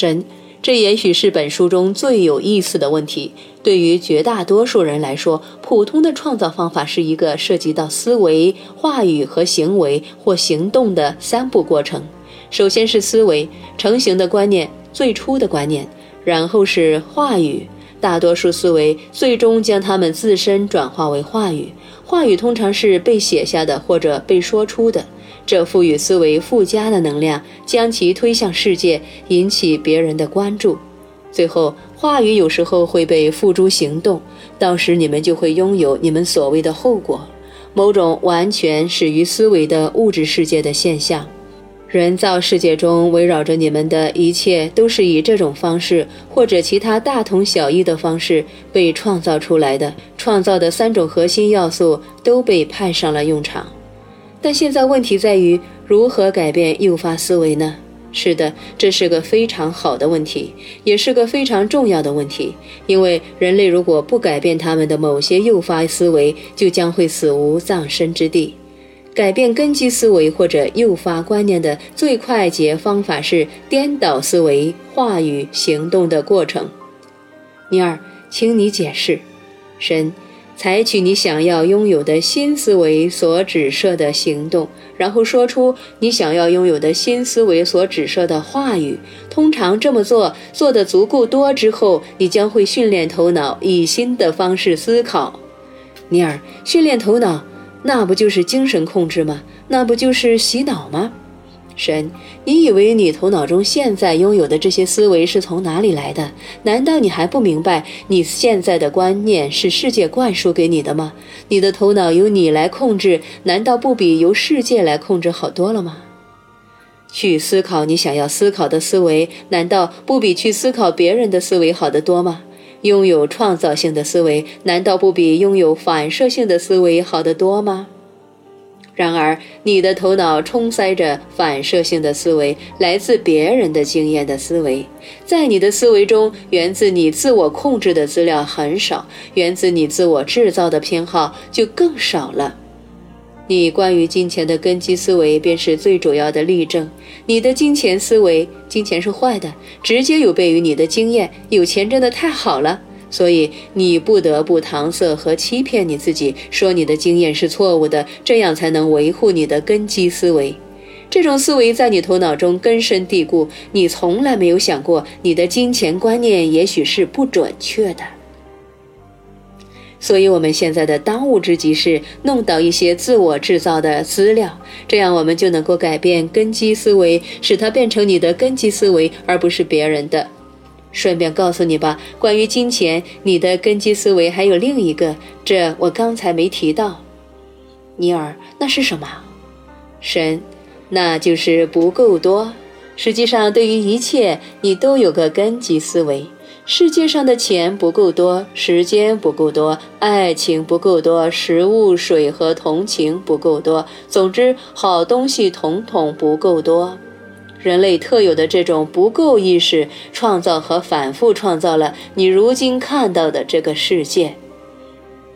神，这也许是本书中最有意思的问题。对于绝大多数人来说，普通的创造方法是一个涉及到思维、话语和行为或行动的三步过程。首先是思维成型的观念，最初的观念；然后是话语，大多数思维最终将它们自身转化为话语。话语通常是被写下的或者被说出的，这赋予思维附加的能量，将其推向世界，引起别人的关注。最后，话语有时候会被付诸行动，到时你们就会拥有你们所谓的后果，某种完全始于思维的物质世界的现象。人造世界中围绕着你们的一切都是以这种方式或者其他大同小异的方式被创造出来的。创造的三种核心要素都被派上了用场。但现在问题在于如何改变诱发思维呢？是的，这是个非常好的问题，也是个非常重要的问题。因为人类如果不改变他们的某些诱发思维，就将会死无葬身之地。改变根基思维或者诱发观念的最快捷方法是颠倒思维、话语、行动的过程。尼尔，请你解释。神。采取你想要拥有的新思维所指涉的行动，然后说出你想要拥有的新思维所指涉的话语。通常这么做做得足够多之后，你将会训练头脑以新的方式思考。尼尔，训练头脑，那不就是精神控制吗？那不就是洗脑吗？神，你以为你头脑中现在拥有的这些思维是从哪里来的？难道你还不明白，你现在的观念是世界灌输给你的吗？你的头脑由你来控制，难道不比由世界来控制好多了吗？去思考你想要思考的思维，难道不比去思考别人的思维好得多吗？拥有创造性的思维，难道不比拥有反射性的思维好得多吗？然而，你的头脑充塞着反射性的思维，来自别人的经验的思维。在你的思维中，源自你自我控制的资料很少，源自你自我制造的偏好就更少了。你关于金钱的根基思维便是最主要的例证。你的金钱思维，金钱是坏的，直接有悖于你的经验。有钱真的太好了。所以你不得不搪塞和欺骗你自己，说你的经验是错误的，这样才能维护你的根基思维。这种思维在你头脑中根深蒂固，你从来没有想过你的金钱观念也许是不准确的。所以，我们现在的当务之急是弄到一些自我制造的资料，这样我们就能够改变根基思维，使它变成你的根基思维，而不是别人的。顺便告诉你吧，关于金钱，你的根基思维还有另一个，这我刚才没提到。尼尔，那是什么？神，那就是不够多。实际上，对于一切，你都有个根基思维。世界上的钱不够多，时间不够多，爱情不够多，食物、水和同情不够多，总之，好东西统统不够多。人类特有的这种不够意识，创造和反复创造了你如今看到的这个世界。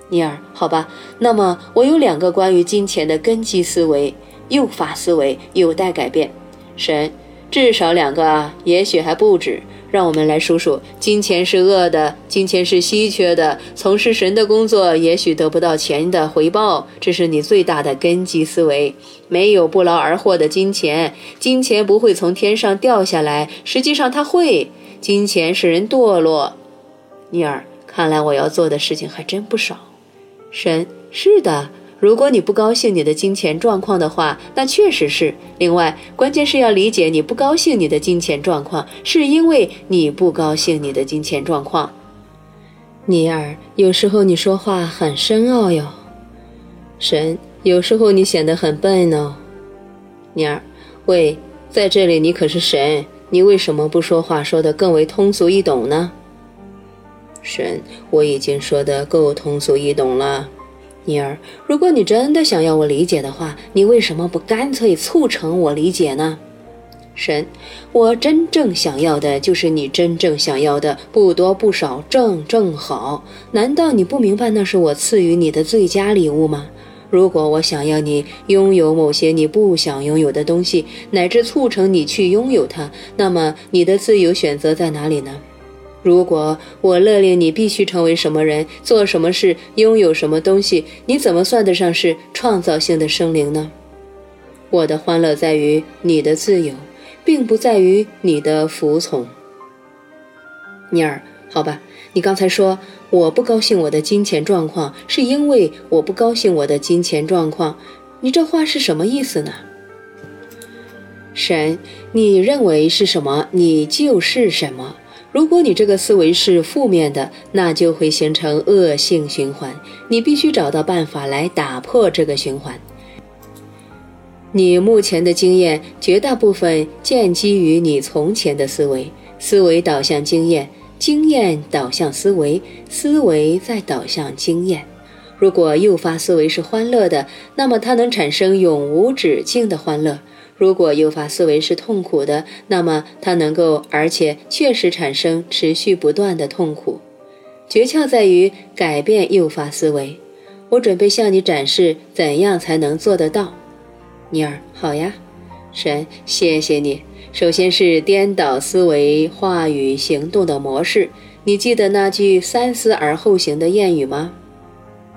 尼尔，好吧，那么我有两个关于金钱的根基思维、诱发思维有待改变。神，至少两个啊，也许还不止。让我们来数数：金钱是恶的，金钱是稀缺的，从事神的工作也许得不到钱的回报，这是你最大的根基思维。没有不劳而获的金钱，金钱不会从天上掉下来，实际上它会。金钱使人堕落。尼尔，看来我要做的事情还真不少。神，是的。如果你不高兴你的金钱状况的话，那确实是。另外，关键是要理解你不高兴你的金钱状况，是因为你不高兴你的金钱状况。尼尔，有时候你说话很深奥哟。神，有时候你显得很笨哦。尼尔，喂，在这里你可是神，你为什么不说话说得更为通俗易懂呢？神，我已经说得够通俗易懂了。尼尔，如果你真的想要我理解的话，你为什么不干脆促成我理解呢？神，我真正想要的就是你真正想要的，不多不少，正正好。难道你不明白那是我赐予你的最佳礼物吗？如果我想要你拥有某些你不想拥有的东西，乃至促成你去拥有它，那么你的自由选择在哪里呢？如果我勒令你必须成为什么人、做什么事、拥有什么东西，你怎么算得上是创造性的生灵呢？我的欢乐在于你的自由，并不在于你的服从。尼尔，好吧，你刚才说我不高兴我的金钱状况，是因为我不高兴我的金钱状况。你这话是什么意思呢？神，你认为是什么，你就是什么。如果你这个思维是负面的，那就会形成恶性循环。你必须找到办法来打破这个循环。你目前的经验绝大部分建基于你从前的思维，思维导向经验。经验导向思维，思维再导向经验。如果诱发思维是欢乐的，那么它能产生永无止境的欢乐；如果诱发思维是痛苦的，那么它能够而且确实产生持续不断的痛苦。诀窍在于改变诱发思维。我准备向你展示怎样才能做得到。尼尔，好呀，神，谢谢你。首先是颠倒思维、话语、行动的模式。你记得那句“三思而后行”的谚语吗？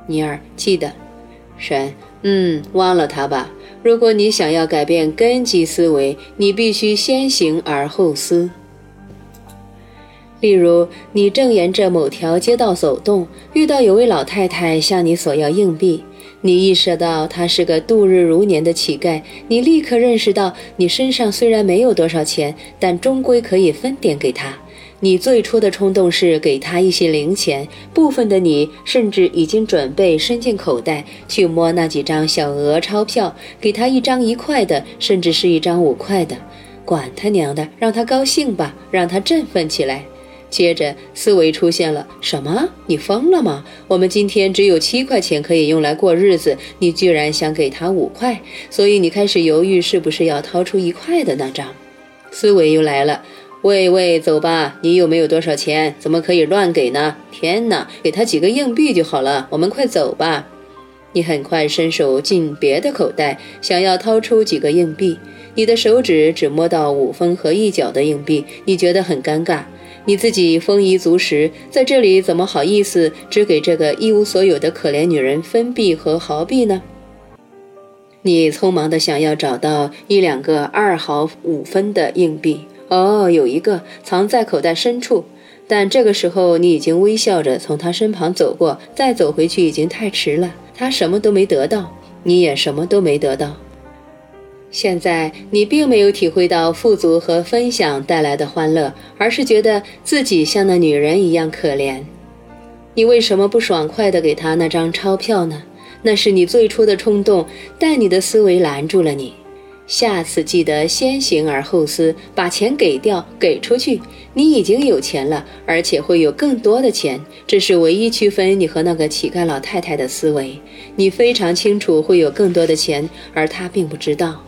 尼尔，记得。神，嗯，忘了他吧。如果你想要改变根基思维，你必须先行而后思。例如，你正沿着某条街道走动，遇到有位老太太向你索要硬币。你意识到他是个度日如年的乞丐，你立刻认识到你身上虽然没有多少钱，但终归可以分点给他。你最初的冲动是给他一些零钱，部分的你甚至已经准备伸进口袋去摸那几张小额钞票，给他一张一块的，甚至是一张五块的。管他娘的，让他高兴吧，让他振奋起来。接着，思维出现了：什么？你疯了吗？我们今天只有七块钱可以用来过日子，你居然想给他五块，所以你开始犹豫是不是要掏出一块的那张。思维又来了：喂喂，走吧，你有没有多少钱？怎么可以乱给呢？天哪，给他几个硬币就好了。我们快走吧。你很快伸手进别的口袋，想要掏出几个硬币，你的手指只摸到五分和一角的硬币，你觉得很尴尬。你自己丰衣足食，在这里怎么好意思只给这个一无所有的可怜女人分币和毫币呢？你匆忙地想要找到一两个二毫五分的硬币，哦，有一个藏在口袋深处，但这个时候你已经微笑着从他身旁走过，再走回去已经太迟了。他什么都没得到，你也什么都没得到。现在你并没有体会到富足和分享带来的欢乐，而是觉得自己像那女人一样可怜。你为什么不爽快地给他那张钞票呢？那是你最初的冲动，但你的思维拦住了你。下次记得先行而后思，把钱给掉，给出去。你已经有钱了，而且会有更多的钱。这是唯一区分你和那个乞丐老太太的思维。你非常清楚会有更多的钱，而他并不知道。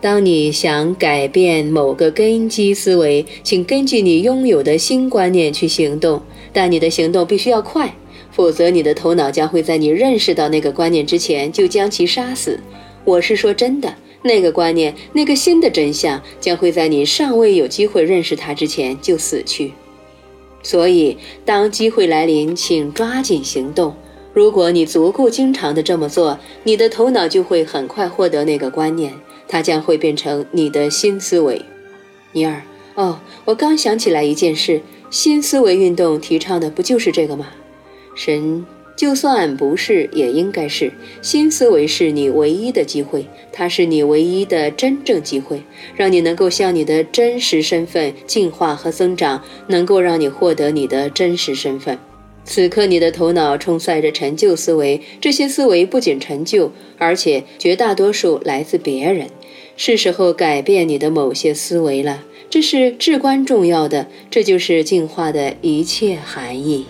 当你想改变某个根基思维，请根据你拥有的新观念去行动，但你的行动必须要快，否则你的头脑将会在你认识到那个观念之前就将其杀死。我是说真的，那个观念，那个新的真相将会在你尚未有机会认识它之前就死去。所以，当机会来临，请抓紧行动。如果你足够经常的这么做，你的头脑就会很快获得那个观念。它将会变成你的新思维，尼尔。哦，我刚想起来一件事，新思维运动提倡的不就是这个吗？神，就算不是，也应该是。新思维是你唯一的机会，它是你唯一的真正机会，让你能够向你的真实身份进化和增长，能够让你获得你的真实身份。此刻，你的头脑充塞着陈旧思维，这些思维不仅陈旧，而且绝大多数来自别人。是时候改变你的某些思维了，这是至关重要的，这就是进化的一切含义。